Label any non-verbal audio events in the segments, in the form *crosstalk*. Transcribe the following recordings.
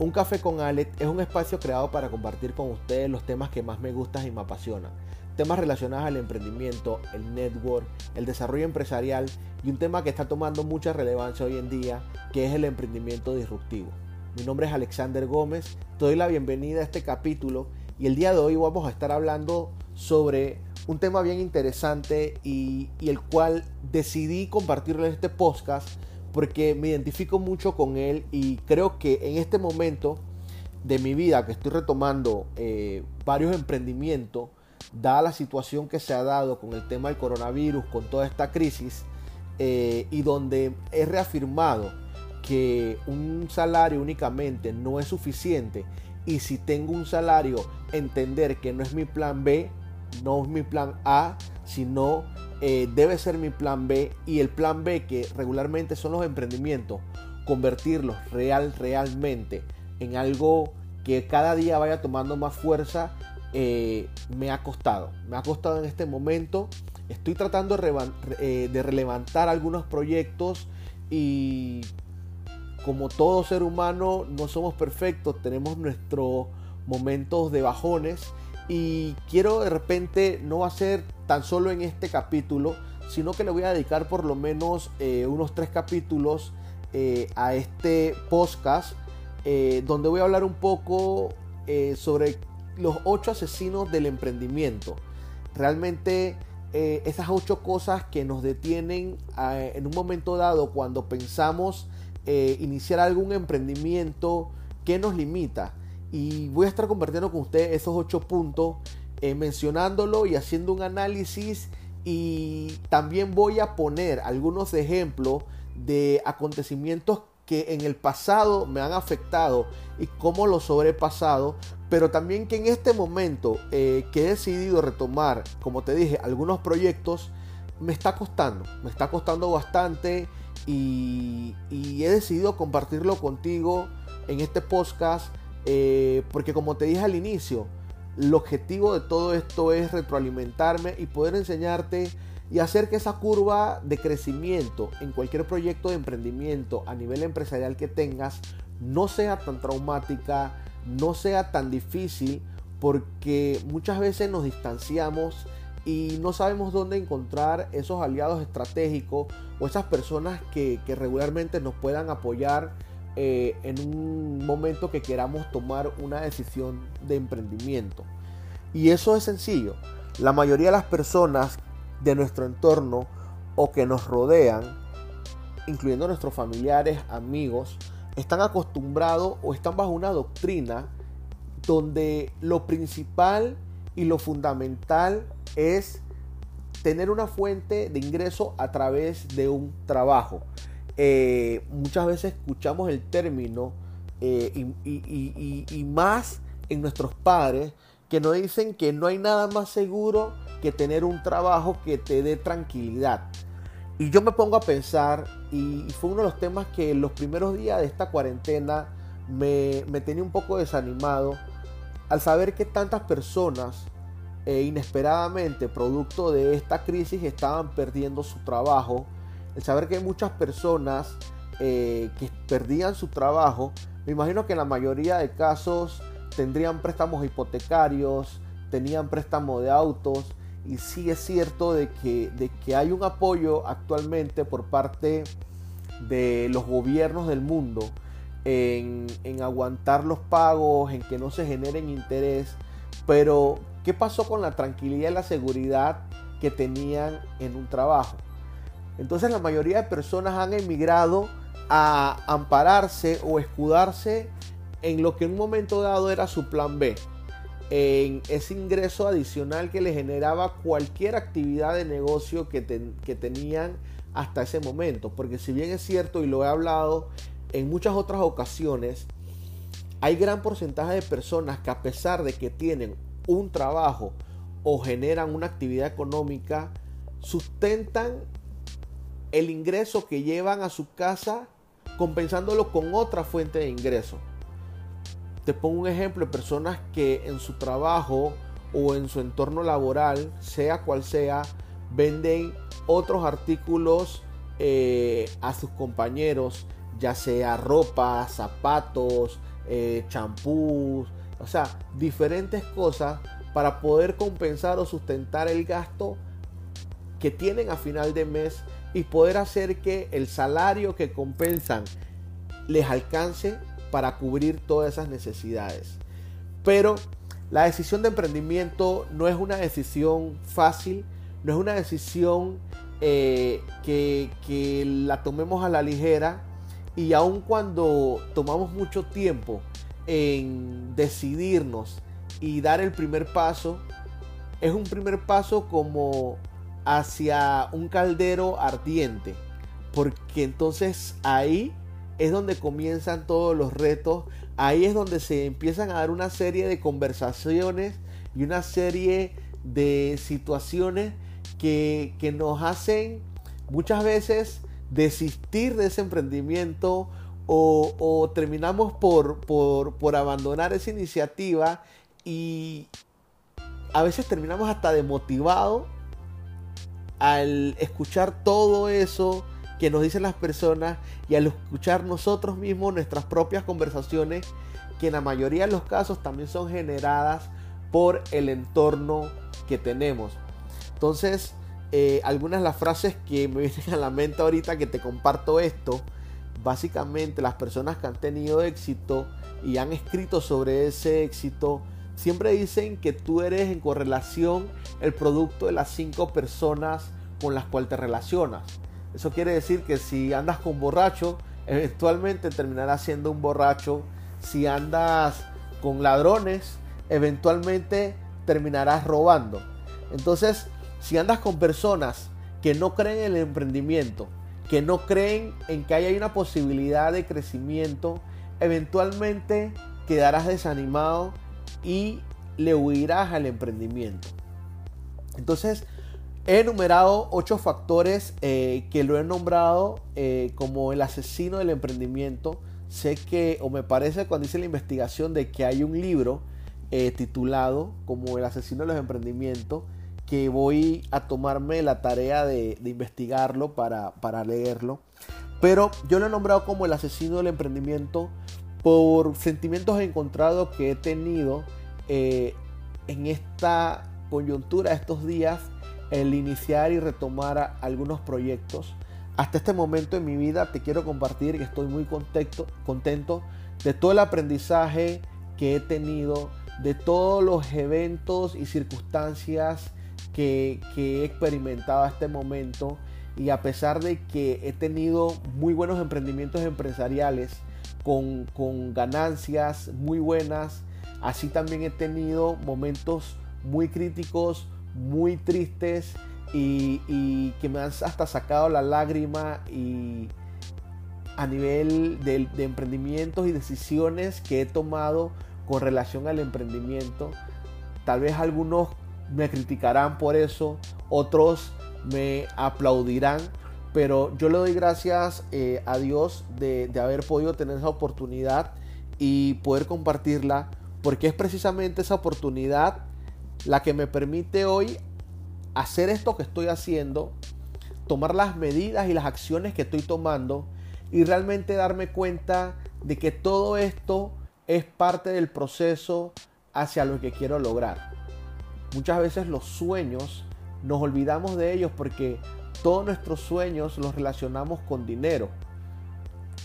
Un café con Alex es un espacio creado para compartir con ustedes los temas que más me gustan y me apasionan. Temas relacionados al emprendimiento, el network, el desarrollo empresarial y un tema que está tomando mucha relevancia hoy en día, que es el emprendimiento disruptivo. Mi nombre es Alexander Gómez, te doy la bienvenida a este capítulo y el día de hoy vamos a estar hablando sobre un tema bien interesante y, el cual decidí compartirlo en este podcast porque me identifico mucho con él y creo que en este momento de mi vida que estoy retomando eh, varios emprendimientos, dada la situación que se ha dado con el tema del coronavirus, con toda esta crisis, eh, y donde he reafirmado que un salario únicamente no es suficiente y si tengo un salario, entender que no es mi plan B, no es mi plan A, sino eh, debe ser mi plan B y el plan B que regularmente son los emprendimientos, convertirlos real, realmente en algo que cada día vaya tomando más fuerza, eh, me ha costado. Me ha costado en este momento. Estoy tratando de, eh, de relevantar algunos proyectos y como todo ser humano no somos perfectos, tenemos nuestros momentos de bajones y quiero de repente no hacer tan solo en este capítulo, sino que le voy a dedicar por lo menos eh, unos tres capítulos eh, a este podcast, eh, donde voy a hablar un poco sobre los ocho asesinos del emprendimiento. Realmente esas ocho cosas que nos detienen en un momento dado cuando pensamos iniciar algún emprendimiento, que nos limita? Y voy a estar compartiendo con ustedes esos ocho puntos eh, mencionándolo y haciendo un análisis y también voy a poner algunos ejemplos de acontecimientos que en el pasado me han afectado y cómo los sobrepasado, pero también que en este momento eh, que he decidido retomar, como te dije, algunos proyectos, me está costando, me está costando bastante y, y he decidido compartirlo contigo en este podcast, eh, porque como te dije al inicio, el objetivo de todo esto es retroalimentarme y poder enseñarte y hacer que esa curva de crecimiento en cualquier proyecto de emprendimiento a nivel empresarial que tengas no sea tan traumática, no sea tan difícil, porque muchas veces nos distanciamos y no sabemos dónde encontrar esos aliados estratégicos o esas personas que, que regularmente nos puedan apoyar eh, en un momento que queramos tomar una decisión de emprendimiento. Y eso es sencillo. La mayoría de las personas de nuestro entorno o que nos rodean, incluyendo nuestros familiares, amigos, están acostumbrados o están bajo una doctrina donde lo principal y lo fundamental es tener una fuente de ingreso a través de un trabajo. Eh, muchas veces escuchamos el término eh, y, más en nuestros padres que nos dicen que no hay nada más seguro que tener un trabajo que te dé tranquilidad. Y yo me pongo a pensar, y fue uno de los temas que los primeros días de esta cuarentena me, tenía un poco desanimado al saber que tantas personas eh, inesperadamente, producto de esta crisis, estaban perdiendo su trabajo el saber que hay muchas personas eh, que perdían su trabajo, me imagino que en la mayoría de casos tendrían préstamos hipotecarios, tenían préstamo de autos, y sí es cierto de que, de que hay un apoyo actualmente por parte de los gobiernos del mundo en, en, aguantar los pagos, en que no se generen interés. Pero, ¿qué pasó con la tranquilidad y la seguridad que tenían en un trabajo? Entonces la mayoría de personas han emigrado a ampararse o escudarse en lo que en un momento dado era su plan B, en ese ingreso adicional que le generaba cualquier actividad de negocio que, que tenían hasta ese momento. Porque si bien es cierto y lo he hablado en muchas otras ocasiones, hay gran porcentaje de personas que a pesar de que tienen un trabajo o generan una actividad económica, sustentan el ingreso que llevan a su casa compensándolo con otra fuente de ingreso. Te pongo un ejemplo personas que en su trabajo o en su entorno laboral, sea cual sea, venden otros artículos eh, a sus compañeros, ya sea ropa, zapatos, eh, champús, o sea, diferentes cosas para poder compensar o sustentar el gasto que tienen a final de mes y poder hacer que el salario que compensan les alcance para cubrir todas esas necesidades. Pero la decisión de emprendimiento no es una decisión fácil, no es una decisión eh, que, que la tomemos a la ligera y aun cuando tomamos mucho tiempo en decidirnos y dar el primer paso, es un primer paso como hacia un caldero ardiente, porque entonces ahí es donde comienzan todos los retos, ahí es donde se empiezan a dar una serie de conversaciones y una serie de situaciones que, nos hacen muchas veces desistir de ese emprendimiento o, terminamos por, por, por, abandonar esa iniciativa y a veces terminamos hasta demotivados al escuchar todo eso que nos dicen las personas y al escuchar nosotros mismos nuestras propias conversaciones que en la mayoría de los casos también son generadas por el entorno que tenemos. Entonces, eh, algunas de las frases que me *laughs* vienen a la mente ahorita que te comparto esto, básicamente las personas que han tenido éxito y han escrito sobre ese éxito, siempre dicen que tú eres en correlación el producto de las cinco personas con las cuales te relacionas. Eso quiere decir que si andas con borracho, eventualmente terminarás siendo un borracho. Si andas con ladrones, eventualmente terminarás robando. Entonces, si andas con personas que no creen en el emprendimiento, que no creen en que haya una posibilidad de crecimiento, eventualmente quedarás desanimado y le huirás al emprendimiento. Entonces, he enumerado ocho factores eh, que lo he nombrado eh, como el asesino del emprendimiento. Sé que, o me parece cuando hice la investigación, de que hay un libro eh, titulado como el asesino de los emprendimientos que voy a tomarme la tarea de, investigarlo para, para, leerlo. Pero yo lo he nombrado como el asesino del emprendimiento por sentimientos encontrados que he tenido eh, en esta coyuntura, estos días, el iniciar y retomar algunos proyectos. Hasta este momento en mi vida te quiero compartir que estoy muy contento, contento de todo el aprendizaje que he tenido, de todos los eventos y circunstancias que, he experimentado hasta este momento y a pesar de que he tenido muy buenos emprendimientos empresariales con, ganancias muy buenas, así también he tenido momentos muy críticos, muy tristes y, que me han hasta sacado la lágrima y a nivel de emprendimientos y decisiones que he tomado con relación al emprendimiento. Tal vez algunos me criticarán por eso, otros me aplaudirán, pero yo le doy gracias eh, a Dios de, de haber podido tener esa oportunidad y poder compartirla, porque es precisamente esa oportunidad la que me permite hoy hacer esto que estoy haciendo, tomar las medidas y las acciones que estoy tomando y realmente darme cuenta de que todo esto es parte del proceso hacia lo que quiero lograr. Muchas veces los sueños nos olvidamos de ellos porque todos nuestros sueños los relacionamos con dinero.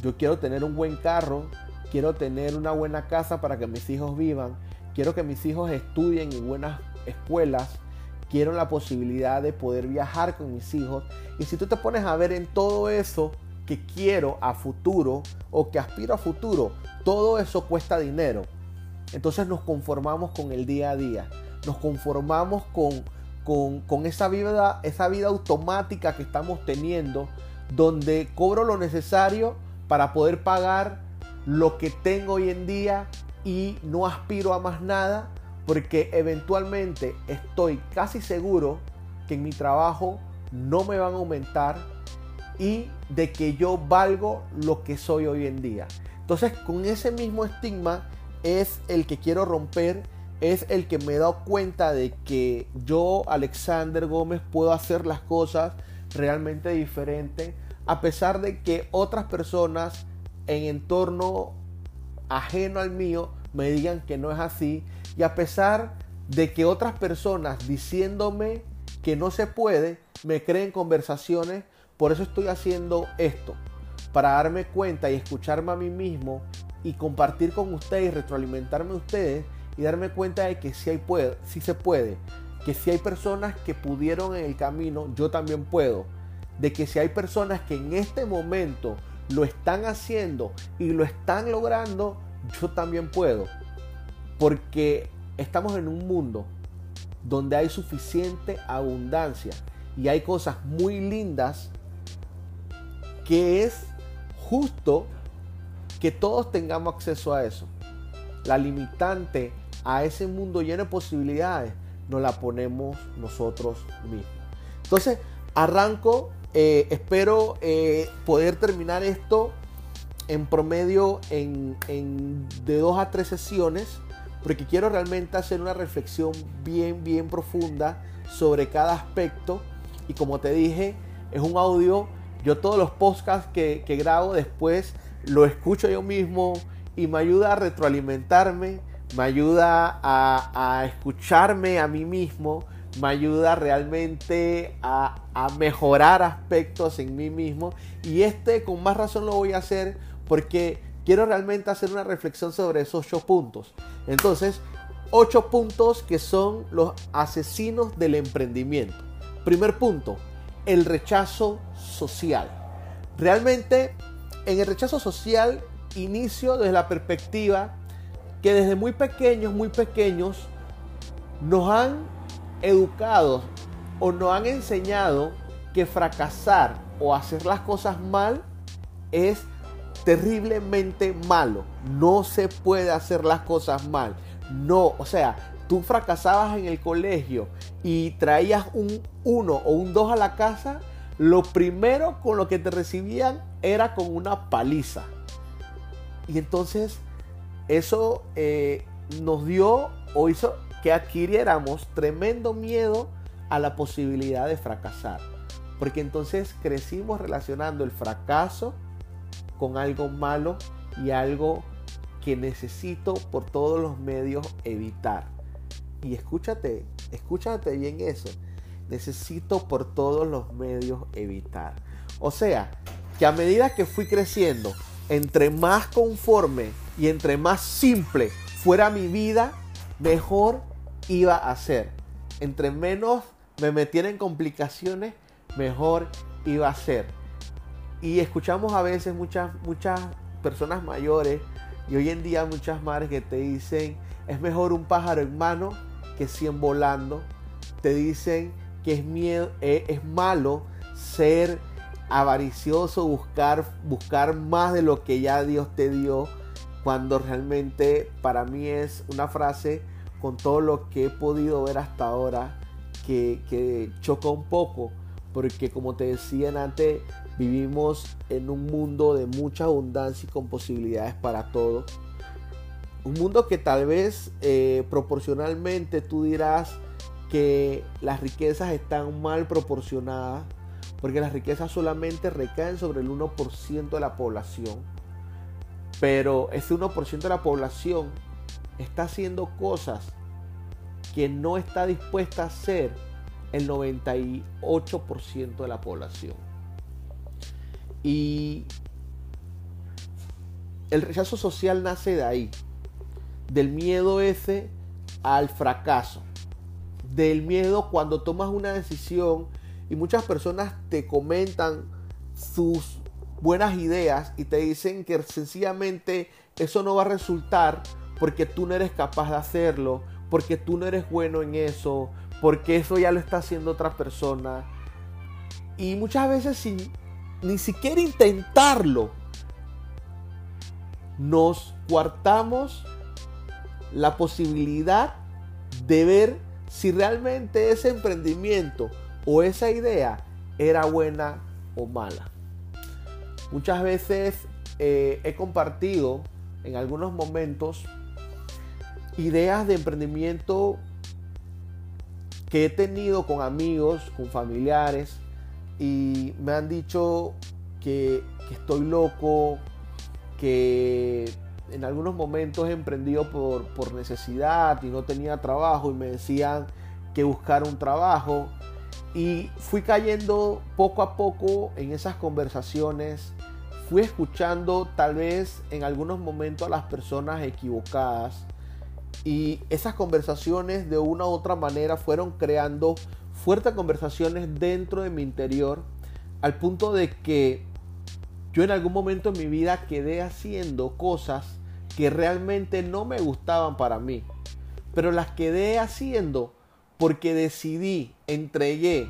Yo quiero tener un buen carro, quiero tener una buena casa para que mis hijos vivan, quiero que mis hijos estudien en buenas escuelas, quiero la posibilidad de poder viajar con mis hijos. Y si tú te pones a ver en todo eso que quiero a futuro o que aspiro a futuro, todo eso cuesta dinero. Entonces nos conformamos con el día a día nos conformamos con, con, esa, vida, esa vida automática que estamos teniendo, donde cobro lo necesario para poder pagar lo que tengo hoy en día y no aspiro a más nada, porque eventualmente estoy casi seguro que en mi trabajo no me van a aumentar y de que yo valgo lo que soy hoy en día. Entonces con ese mismo estigma es el que quiero romper es el que me he dado cuenta de que yo, Alexander Gómez, puedo hacer las cosas realmente diferente a pesar de que otras personas en entorno ajeno al mío me digan que no es así y a pesar de que otras personas diciéndome que no se puede me creen conversaciones, por eso estoy haciendo esto, para darme cuenta y escucharme a mí mismo y compartir con ustedes retroalimentarme a ustedes y darme cuenta de que si hay puede, sí se puede, que si hay personas que pudieron en el camino, yo también puedo, de que si hay personas que en este momento lo están haciendo y lo están logrando, yo también puedo. Porque estamos en un mundo donde hay suficiente abundancia y hay cosas muy lindas que es justo que todos tengamos acceso a eso. La limitante a ese mundo lleno de posibilidades nos la ponemos nosotros mismos. Entonces, arranco, eh, espero eh, poder terminar esto en promedio en, de dos a tres sesiones, porque quiero realmente hacer una reflexión bien, bien profunda sobre cada aspecto. Y como te dije, es un audio, yo todos los podcasts que, que grabo después lo escucho yo mismo y me ayuda a retroalimentarme, me ayuda a, escucharme a mí mismo, me ayuda realmente a, a, mejorar aspectos en mí mismo. Y este con más razón lo voy a hacer porque quiero realmente hacer una reflexión sobre esos ocho puntos. Entonces, ocho puntos que son los asesinos del emprendimiento. Primer punto, el rechazo social. Realmente en el rechazo social inicio desde la perspectiva que desde muy pequeños, muy pequeños, nos han educado o nos han enseñado que fracasar o hacer las cosas mal es terriblemente malo. No se puede hacer las cosas mal. No, o sea, tú fracasabas en el colegio y traías un 1 o un 2 a la casa, lo primero con lo que te recibían era con una paliza. Y entonces eso eh, nos dio o hizo que adquiriéramos tremendo miedo a la posibilidad de fracasar. Porque entonces crecimos relacionando el fracaso con algo malo y algo que necesito por todos los medios evitar. Y escúchate, escúchate bien eso. Necesito por todos los medios evitar. O sea, que a medida que fui creciendo, entre más conforme y entre más simple fuera mi vida, mejor iba a ser. Entre menos me metiera en complicaciones, mejor iba a ser. Y escuchamos a veces muchas, muchas personas mayores y hoy en día muchas madres que te dicen, es mejor un pájaro en mano que 100 volando. Te dicen que es, miedo, eh, es malo ser avaricioso, buscar, buscar más de lo que ya Dios te dio, cuando realmente para mí es una frase con todo lo que he podido ver hasta ahora que, que choca un poco, porque como te decía antes, vivimos en un mundo de mucha abundancia y con posibilidades para todos. Un mundo que tal vez eh, proporcionalmente tú dirás que las riquezas están mal proporcionadas, porque las riquezas solamente recaen sobre el 1% de la población. Pero ese 1% de la población está haciendo cosas que no está dispuesta a hacer el 98% de la población. Y el rechazo social nace de ahí, del miedo ese al fracaso, del miedo cuando tomas una decisión y muchas personas te comentan sus buenas ideas y te dicen que sencillamente eso no va a resultar porque tú no eres capaz de hacerlo, porque tú no eres bueno en eso, porque eso ya lo está haciendo otra persona. Y muchas veces sin ni siquiera intentarlo, nos cuartamos la posibilidad de ver si realmente ese emprendimiento o esa idea era buena o mala. Muchas veces eh, he compartido en algunos momentos ideas de emprendimiento que he tenido con amigos, con familiares, y me han dicho que, estoy loco, que en algunos momentos he emprendido por, por necesidad y no tenía trabajo y me decían que buscar un trabajo. Y fui cayendo poco a poco en esas conversaciones. Fui escuchando tal vez en algunos momentos a las personas equivocadas. Y esas conversaciones de una u otra manera fueron creando fuertes conversaciones dentro de mi interior. Al punto de que yo en algún momento en mi vida quedé haciendo cosas que realmente no me gustaban para mí. Pero las quedé haciendo porque decidí, entregué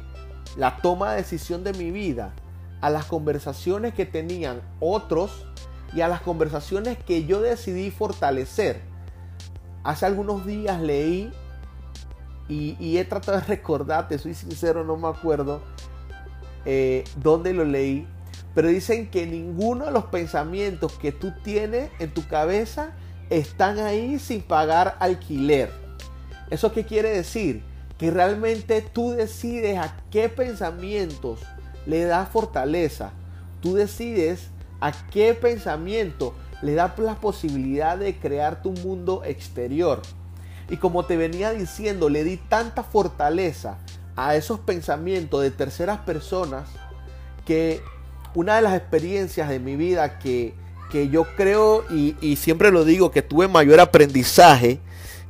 la toma de decisión de mi vida a las conversaciones que tenían otros y a las conversaciones que yo decidí fortalecer. Hace algunos días leí y, he tratado de *laughs* recordarte, soy sincero, no me acuerdo eh, dónde lo leí, pero dicen que ninguno de los pensamientos que tú tienes en tu cabeza están ahí sin pagar alquiler. ¿Eso qué quiere decir? Que realmente tú decides a qué pensamientos le das fortaleza. Tú decides a qué pensamiento le das la posibilidad de crear tu mundo exterior. Y como te venía diciendo, le di tanta fortaleza a esos pensamientos de terceras personas que una de las experiencias de mi vida que, que yo creo y, y siempre lo digo que tuve mayor aprendizaje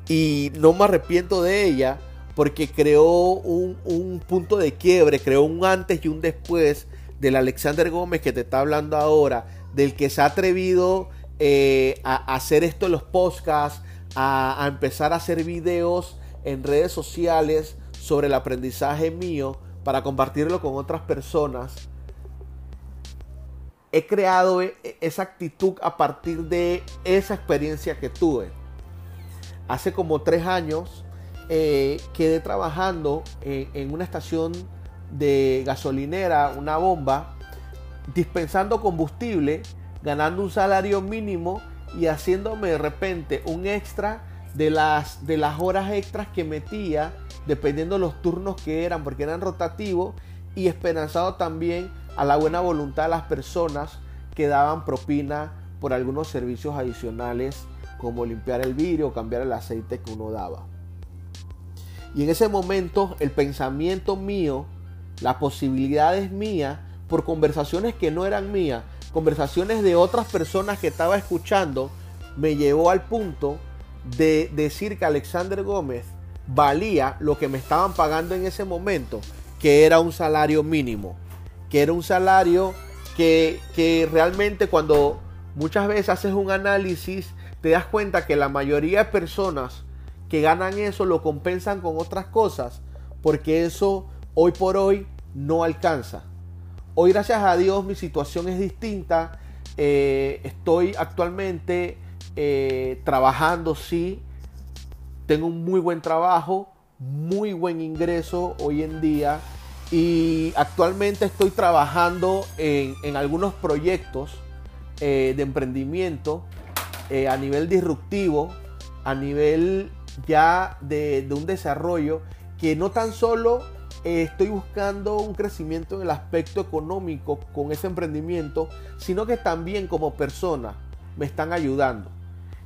y no me arrepiento de ella porque creó un, punto de quiebre, creó un antes y un después del Alexander Gómez que te está hablando ahora, del que se ha atrevido eh, a, hacer esto en los podcasts, a, empezar a hacer videos en redes sociales sobre el aprendizaje mío para compartirlo con otras personas. He creado e, e, esa actitud a partir de esa experiencia que tuve. Hace como tres años eh, quedé trabajando en, una estación de gasolinera, una bomba, dispensando combustible, ganando un salario mínimo y haciéndome de repente un extra de las, de las horas extras que metía, dependiendo de los turnos que eran, porque eran rotativos, y esperanzado también a la buena voluntad de las personas que daban propina por algunos servicios adicionales como limpiar el vidrio o cambiar el aceite que uno daba. Y en ese momento el pensamiento mío, las posibilidades mías, por conversaciones que no eran mías, conversaciones de otras personas que estaba escuchando, me llevó al punto de decir que Alexander Gómez valía lo que me estaban pagando en ese momento, que era un salario mínimo, que era un salario que, que realmente cuando muchas veces haces un análisis, te das cuenta que la mayoría de personas que ganan eso lo compensan con otras cosas, porque eso hoy por hoy no alcanza. Hoy gracias a Dios mi situación es distinta. Eh, estoy actualmente eh, trabajando, sí. Tengo un muy buen trabajo, muy buen ingreso hoy en día. Y actualmente estoy trabajando en, algunos proyectos eh, de emprendimiento a nivel disruptivo, a nivel ya de, un desarrollo que no tan solo eh, estoy buscando un crecimiento en el aspecto económico con ese emprendimiento, sino que también como persona me están ayudando.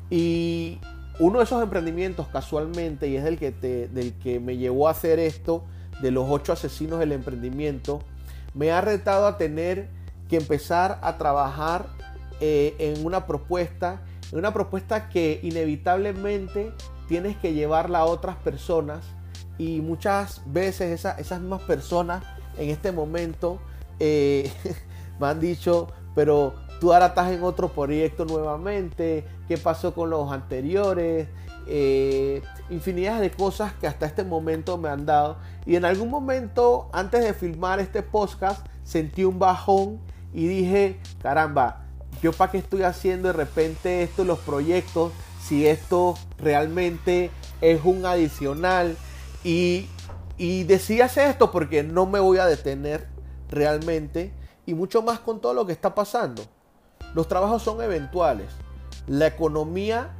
Y uno de esos emprendimientos casualmente, y es el que del que me llevó a hacer esto, de los ocho asesinos del emprendimiento, me ha retado a tener que empezar a trabajar eh, en una propuesta, en una propuesta que inevitablemente tienes que llevarla a otras personas y muchas veces esas mismas personas en este momento eh, *laughs* me han dicho, pero tú ahora estás en otro proyecto nuevamente, ¿qué pasó con los anteriores? Eh, infinidad de cosas que hasta este momento me han dado. Y en algún momento, antes de filmar este podcast, sentí un bajón y dije, caramba, yo para qué estoy haciendo de repente esto, los proyectos, si esto realmente es un adicional. Y, y hacer esto porque no me voy a detener realmente. Y mucho más con todo lo que está pasando. Los trabajos son eventuales. La economía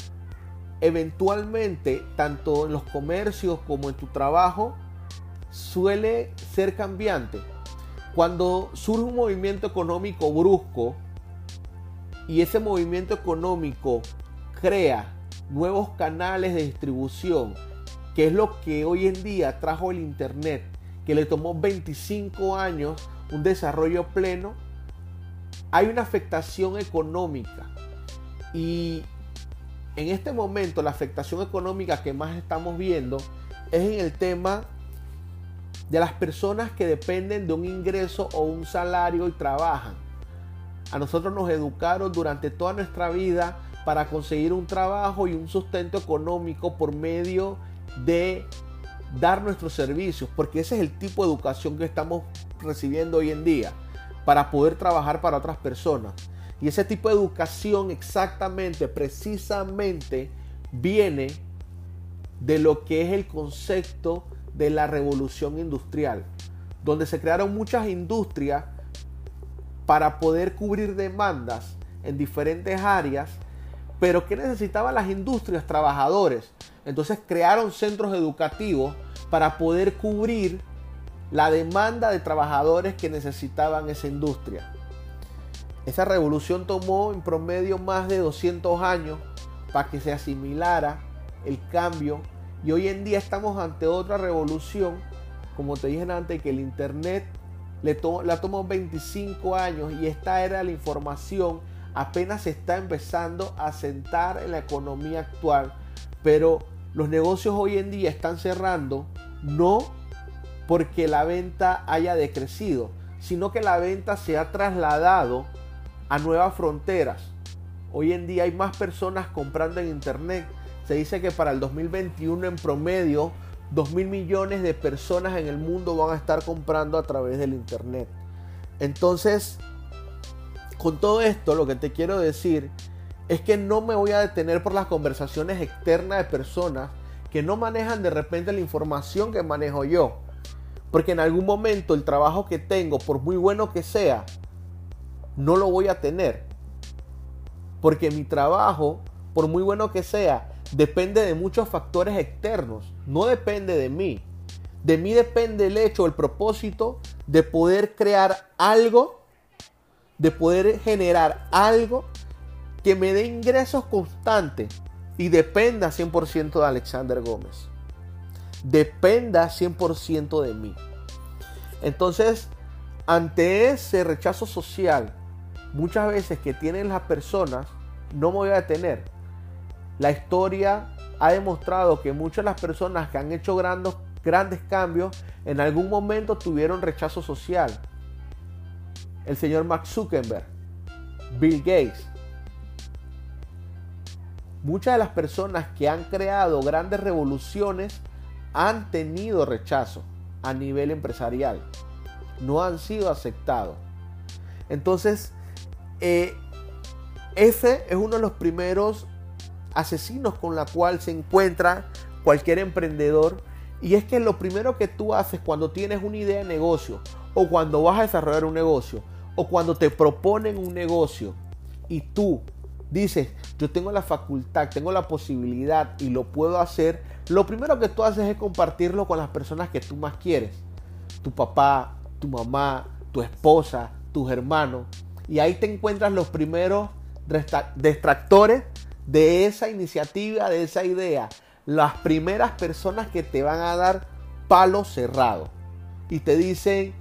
eventualmente, tanto en los comercios como en tu trabajo, suele ser cambiante. cuando surge un movimiento económico brusco y ese movimiento económico crea nuevos canales de distribución, que es lo que hoy en día trajo el Internet, que le tomó 25 años un desarrollo pleno, hay una afectación económica. Y en este momento la afectación económica que más estamos viendo es en el tema de las personas que dependen de un ingreso o un salario y trabajan. A nosotros nos educaron durante toda nuestra vida para conseguir un trabajo y un sustento económico por medio de dar nuestros servicios, porque ese es el tipo de educación que estamos recibiendo hoy en día, para poder trabajar para otras personas. Y ese tipo de educación exactamente, precisamente, viene de lo que es el concepto de la revolución industrial, donde se crearon muchas industrias para poder cubrir demandas en diferentes áreas, pero que necesitaban las industrias? Trabajadores. Entonces crearon centros educativos para poder cubrir la demanda de trabajadores que necesitaban esa industria. Esa revolución tomó en promedio más de 200 años para que se asimilara el cambio y hoy en día estamos ante otra revolución, como te dije antes, que el Internet le la tomó 25 años y esta era la información apenas se está empezando a sentar en la economía actual, pero los negocios hoy en día están cerrando no porque la venta haya decrecido, sino que la venta se ha trasladado a nuevas fronteras. Hoy en día hay más personas comprando en internet se dice que para el 2021 en promedio 2 mil millones de personas en el mundo van a estar comprando a través del Internet. Entonces, con todo esto lo que te quiero decir es que no me voy a detener por las conversaciones externas de personas que no manejan de repente la información que manejo yo. Porque en algún momento el trabajo que tengo, por muy bueno que sea, no lo voy a tener. Porque mi trabajo, por muy bueno que sea, depende de muchos factores externos, no depende de mí. De mí depende el hecho, el propósito de poder crear algo, de poder generar algo que me dé ingresos constantes y dependa 100% de Alexander Gómez. Dependa 100% de mí. Entonces, ante ese rechazo social, muchas veces que tienen las personas, no me voy a detener la historia ha demostrado que muchas de las personas que han hecho grandes, grandes cambios en algún momento tuvieron rechazo social. El señor Mark Zuckerberg, Bill Gates. Muchas de las personas que han creado grandes revoluciones han tenido rechazo a nivel empresarial. No han sido aceptados. Entonces, eh, ese es uno de los primeros asesinos con la cual se encuentra cualquier emprendedor. Y es que lo primero que tú haces cuando tienes una idea de negocio o cuando vas a desarrollar un negocio o cuando te proponen un negocio y tú dices, yo tengo la facultad, tengo la posibilidad y lo puedo hacer, lo primero que tú haces es compartirlo con las personas que tú más quieres. Tu papá, tu mamá, tu esposa, tus hermanos. Y ahí te encuentras los primeros distractores de esa iniciativa, de esa idea, las primeras personas que te van a dar palo cerrado y te dicen,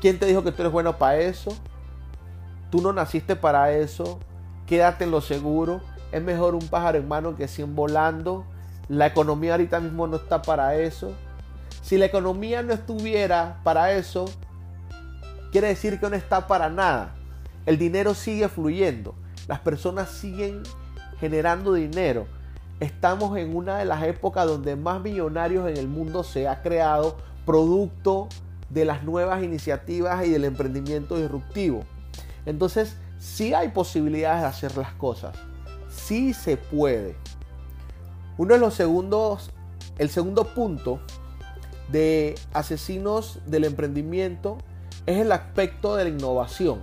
¿quién te dijo que tú eres bueno para eso? Tú no naciste para eso, quédate en lo seguro, es mejor un pájaro en mano que 100 volando, la economía ahorita mismo no está para eso. Si la economía no estuviera para eso, quiere decir que no está para nada. El dinero sigue fluyendo, las personas siguen generando dinero. Estamos en una de las épocas donde más millonarios en el mundo se ha creado producto de las nuevas iniciativas y del emprendimiento disruptivo. Entonces, sí hay posibilidades de hacer las cosas. Sí se puede. Uno de los segundos, el segundo punto de asesinos del emprendimiento es el aspecto de la innovación.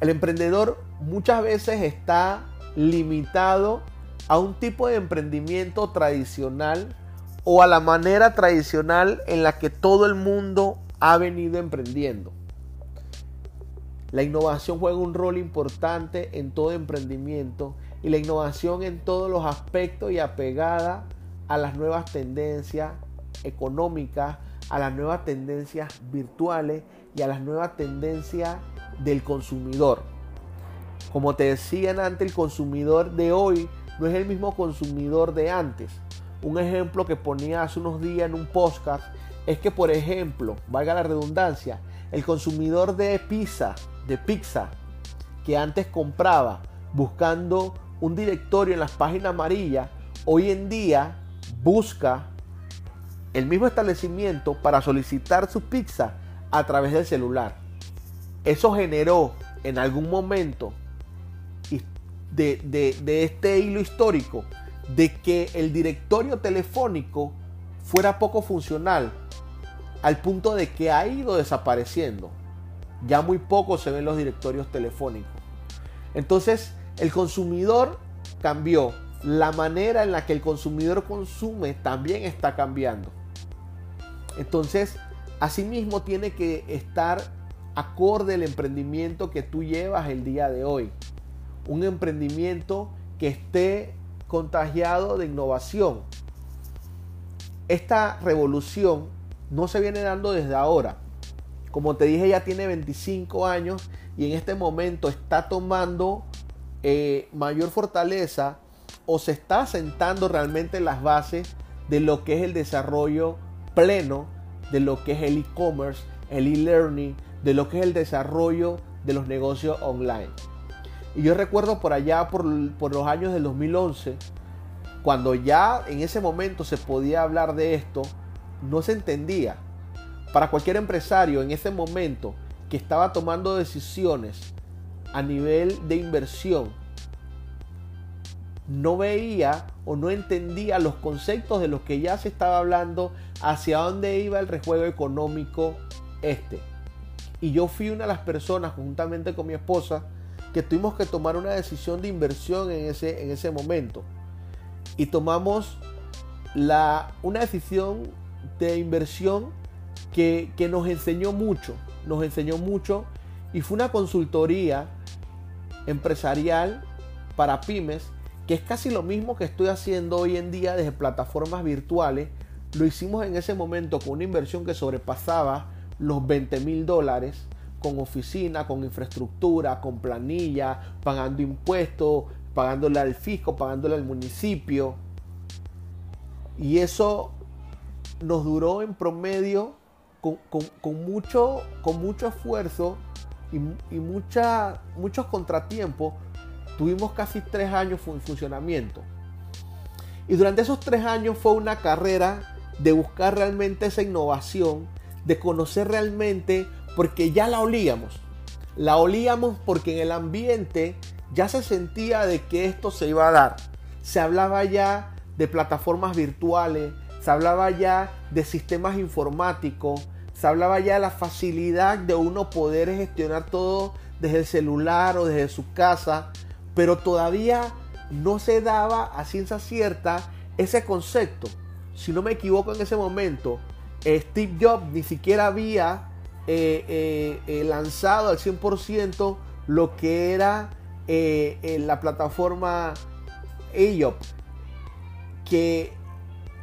El emprendedor muchas veces está limitado a un tipo de emprendimiento tradicional o a la manera tradicional en la que todo el mundo ha venido emprendiendo. La innovación juega un rol importante en todo emprendimiento y la innovación en todos los aspectos y apegada a las nuevas tendencias económicas, a las nuevas tendencias virtuales y a las nuevas tendencias del consumidor. Como te decían antes, el consumidor de hoy no es el mismo consumidor de antes. Un ejemplo que ponía hace unos días en un podcast es que, por ejemplo, valga la redundancia, el consumidor de pizza, de pizza, que antes compraba buscando un directorio en las páginas amarillas, hoy en día busca el mismo establecimiento para solicitar su pizza a través del celular. Eso generó en algún momento de, de, este hilo histórico de que el directorio telefónico fuera poco funcional al punto de que ha ido desapareciendo. Ya muy poco se ven los directorios telefónicos. Entonces, el consumidor cambió. La manera en la que el consumidor consume también está cambiando. Entonces, asimismo tiene que estar acorde el emprendimiento que tú llevas el día de hoy. Un emprendimiento que esté contagiado de innovación. Esta revolución no se viene dando desde ahora. Como te dije, ya tiene 25 años y en este momento está tomando eh, mayor fortaleza o se está sentando realmente las bases de lo que es el desarrollo pleno, de lo que es el e-commerce, el e-learning, de lo que es el desarrollo de los negocios online. Y yo recuerdo por allá, por, por los años del 2011, cuando ya en ese momento se podía hablar de esto, no se entendía. Para cualquier empresario en ese momento que estaba tomando decisiones a nivel de inversión, no veía o no entendía los conceptos de los que ya se estaba hablando, hacia dónde iba el rejuego económico este. Y yo fui una de las personas, juntamente con mi esposa, que tuvimos que tomar una decisión de inversión en ese, en ese momento. Y tomamos la, una decisión de inversión que, nos enseñó mucho, nos enseñó mucho y fue una consultoría empresarial para pymes que es casi lo mismo que estoy haciendo hoy en día desde plataformas virtuales. Lo hicimos en ese momento con una inversión que sobrepasaba los 20 mil dólares, con oficina, con infraestructura, con planilla, pagando impuestos, pagándole al fisco, pagándole al municipio. Y eso nos duró en promedio con, mucho, con mucho esfuerzo y, mucha, muchos contratiempos Tuvimos casi tres años en funcionamiento. Y durante esos tres años fue una carrera de buscar realmente esa innovación, de conocer realmente, porque ya la olíamos. La olíamos porque en el ambiente ya se sentía de que esto se iba a dar. Se hablaba ya de plataformas virtuales, se hablaba ya de sistemas informáticos, se hablaba ya de la facilidad de uno poder gestionar todo desde el celular o desde su casa pero todavía no se daba a ciencia cierta ese concepto. Si no me equivoco en ese momento, Steve Jobs ni siquiera había eh, eh, eh, lanzado al 100% lo que era la plataforma AOP, que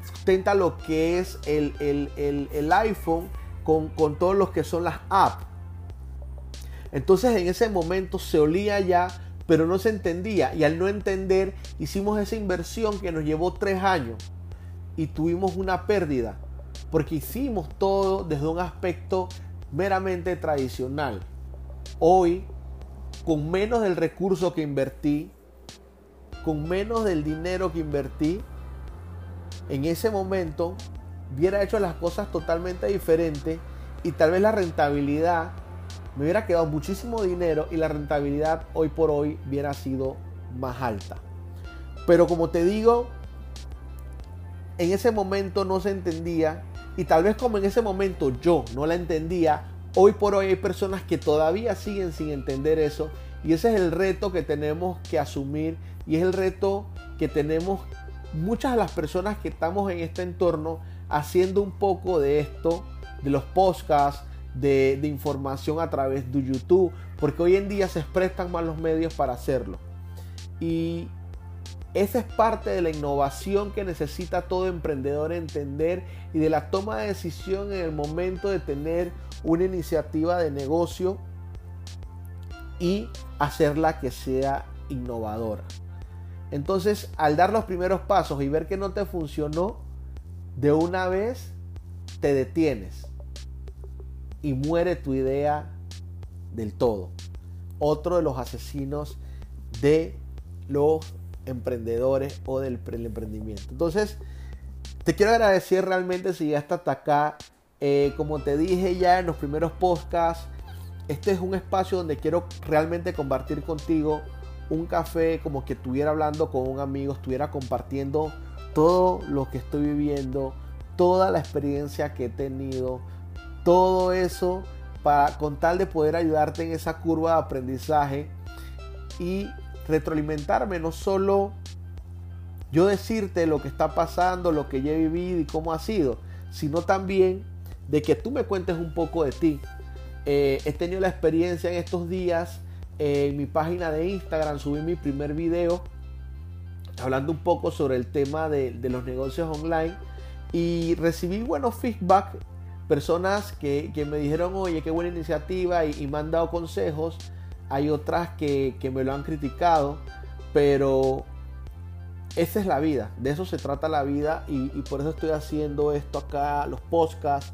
sustenta lo que es el, iPhone con, todos los que son las apps. Entonces en ese momento se olía ya pero no se entendía y al no entender hicimos esa inversión que nos llevó tres años y tuvimos una pérdida porque hicimos todo desde un aspecto meramente tradicional. Hoy, con menos del recurso que invertí, con menos del dinero que invertí, en ese momento hubiera hecho las cosas totalmente diferentes y tal vez la rentabilidad me hubiera quedado muchísimo dinero y la rentabilidad hoy por hoy hubiera sido más alta. Pero como te digo, en ese momento no se entendía y tal vez como en ese momento yo no la entendía, hoy por hoy hay personas que todavía siguen sin entender eso y ese es el reto que tenemos que asumir y es el reto que tenemos muchas de las personas que estamos en este entorno haciendo un poco de esto, de los podcasts, de, información a través de YouTube, porque hoy en día se prestan más los medios para hacerlo. Y esa es parte de la innovación que necesita todo emprendedor entender y de la toma de decisión en el momento de tener una iniciativa de negocio y hacerla que sea innovadora. Entonces, al dar los primeros pasos y ver que no te funcionó, de una vez te detienes y muere tu idea del todo. Otro de los asesinos de los emprendedores o del emprendimiento. Entonces, te quiero agradecer realmente si ya hasta acá. Eh, como te dije ya en los primeros podcasts, este es un espacio donde quiero realmente compartir contigo un café, como que estuviera hablando con un amigo, estuviera compartiendo todo lo que estoy viviendo, toda la experiencia que he tenido, todo eso para con tal de poder ayudarte en esa curva de aprendizaje y retroalimentarme, no solo yo decirte lo que está pasando, lo que yo he vivido y cómo ha sido, sino también de que tú me cuentes un poco de ti. Eh, he tenido la experiencia en estos días en mi página de Instagram, subí mi primer video hablando un poco sobre el tema de, los negocios online y recibí buenos feedback, personas que, me dijeron, oye, qué buena iniciativa y, y me han dado consejos hay otras que, me lo han criticado, pero esa es la vida, de eso se trata la vida y, por eso estoy haciendo esto acá, los podcasts.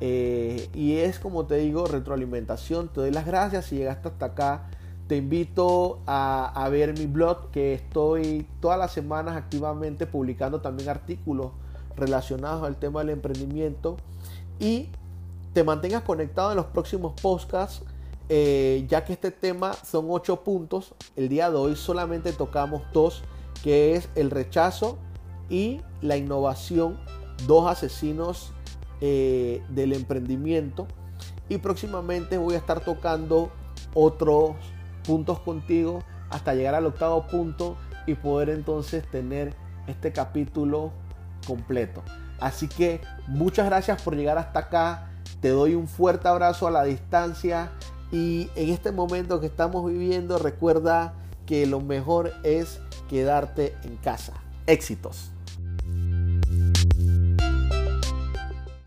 Eh, y es como te digo, retroalimentación. Te doy las gracias si llegaste hasta acá. Te invito a, ver mi blog que estoy todas las semanas activamente publicando también artículos relacionados al tema del emprendimiento. Y te mantengas conectado en los próximos podcasts eh, ya que este tema son ocho puntos, el día de hoy solamente tocamos dos, que es el rechazo y la innovación, dos asesinos eh, del emprendimiento. Y próximamente voy a estar tocando otros puntos contigo hasta llegar al octavo punto y poder entonces tener este capítulo completo. Así que muchas gracias por llegar hasta acá. Te doy un fuerte abrazo a la distancia y en este momento que estamos viviendo, recuerda que lo mejor es quedarte en casa. Éxitos.